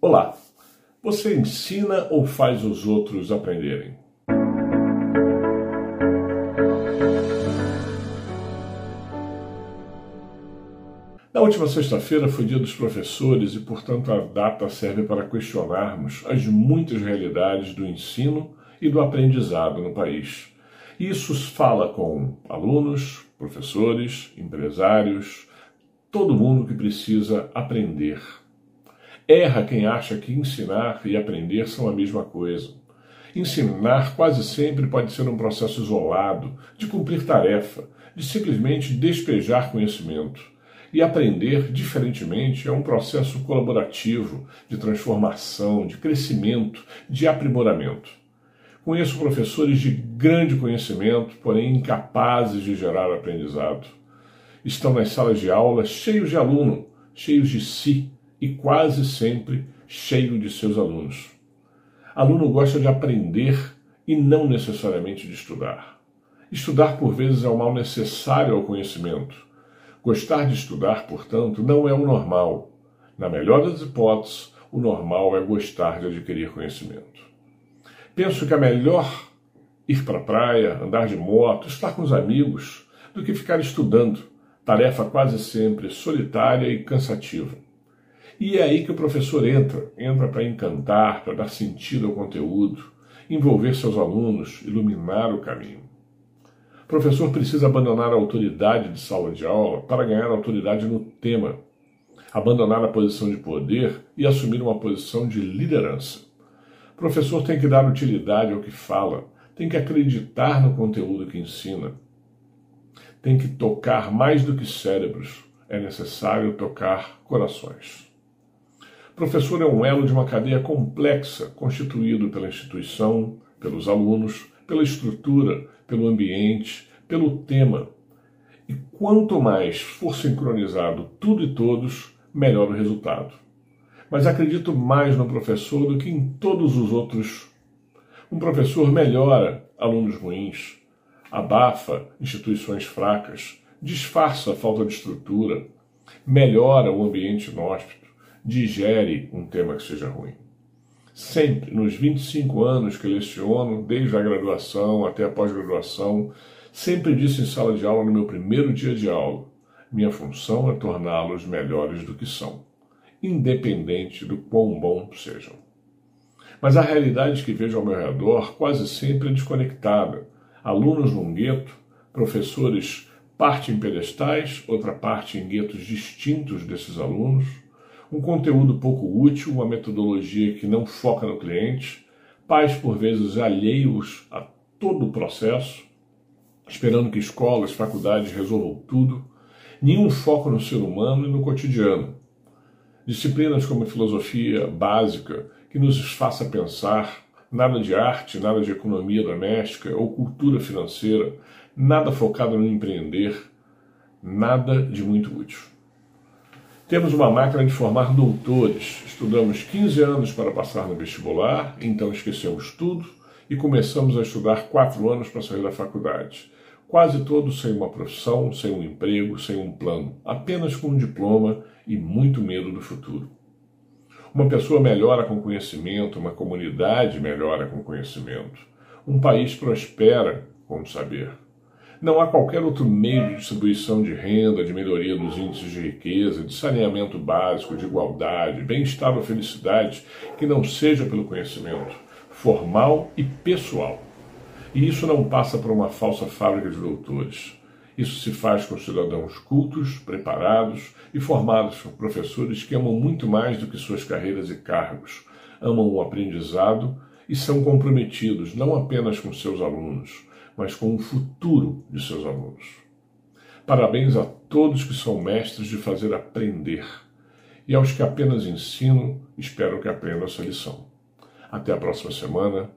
Olá! Você ensina ou faz os outros aprenderem? Na última sexta-feira foi dia dos professores e, portanto, a data serve para questionarmos as muitas realidades do ensino e do aprendizado no país. Isso fala com alunos, professores, empresários, todo mundo que precisa aprender. Erra quem acha que ensinar e aprender são a mesma coisa. Ensinar quase sempre pode ser um processo isolado, de cumprir tarefa, de simplesmente despejar conhecimento. E aprender, diferentemente, é um processo colaborativo, de transformação, de crescimento, de aprimoramento. Conheço professores de grande conhecimento, porém incapazes de gerar aprendizado. Estão nas salas de aula cheios de aluno, cheios de si, e quase sempre cheio de seus alunos. Aluno gosta de aprender e não necessariamente de estudar. Estudar, por vezes, é o mal necessário ao conhecimento. Gostar de estudar, portanto, não é o normal. Na melhor das hipóteses, o normal é gostar de adquirir conhecimento. Penso que é melhor ir para a praia, andar de moto, estar com os amigos, do que ficar estudando, tarefa quase sempre solitária e cansativa. E é aí que o professor entra, entra para encantar, para dar sentido ao conteúdo, envolver seus alunos, iluminar o caminho. O professor precisa abandonar a autoridade de sala de aula para ganhar autoridade no tema, abandonar a posição de poder e assumir uma posição de liderança. O professor tem que dar utilidade ao que fala, tem que acreditar no conteúdo que ensina, tem que tocar mais do que cérebros, é necessário tocar corações. Professor é um elo de uma cadeia complexa, constituído pela instituição, pelos alunos, pela estrutura, pelo ambiente, pelo tema. E quanto mais for sincronizado tudo e todos, melhor o resultado. Mas acredito mais no professor do que em todos os outros. Um professor melhora alunos ruins, abafa instituições fracas, disfarça a falta de estrutura, melhora o ambiente inóspito digere um tema que seja ruim. Sempre, nos 25 anos que leciono, desde a graduação até a pós-graduação, sempre disse em sala de aula no meu primeiro dia de aula: minha função é torná-los melhores do que são, independente do quão bom sejam. Mas a realidade que vejo ao meu redor quase sempre é desconectada. Alunos num gueto, professores parte em pedestais, outra parte em guetos distintos desses alunos, um conteúdo pouco útil, uma metodologia que não foca no cliente, pais por vezes alheios a todo o processo, esperando que escolas, faculdades resolvam tudo, nenhum foco no ser humano e no cotidiano. Disciplinas como filosofia básica que nos faça pensar, nada de arte, nada de economia doméstica ou cultura financeira, nada focado no empreender, nada de muito útil. Temos uma máquina de formar doutores. Estudamos 15 anos para passar no vestibular, então esquecemos tudo e começamos a estudar 4 anos para sair da faculdade. Quase todos sem uma profissão, sem um emprego, sem um plano, apenas com um diploma e muito medo do futuro. Uma pessoa melhora com conhecimento, uma comunidade melhora com conhecimento, um país prospera com saber. Não há qualquer outro meio de distribuição de renda, de melhoria dos índices de riqueza, de saneamento básico, de igualdade, bem-estar ou felicidade que não seja pelo conhecimento formal e pessoal. E isso não passa por uma falsa fábrica de doutores. Isso se faz com cidadãos cultos, preparados e formados por professores que amam muito mais do que suas carreiras e cargos, amam o aprendizado e são comprometidos não apenas com seus alunos, mas com o futuro de seus alunos. Parabéns a todos que são mestres de fazer aprender e aos que apenas ensinam, espero que aprendam essa lição. Até a próxima semana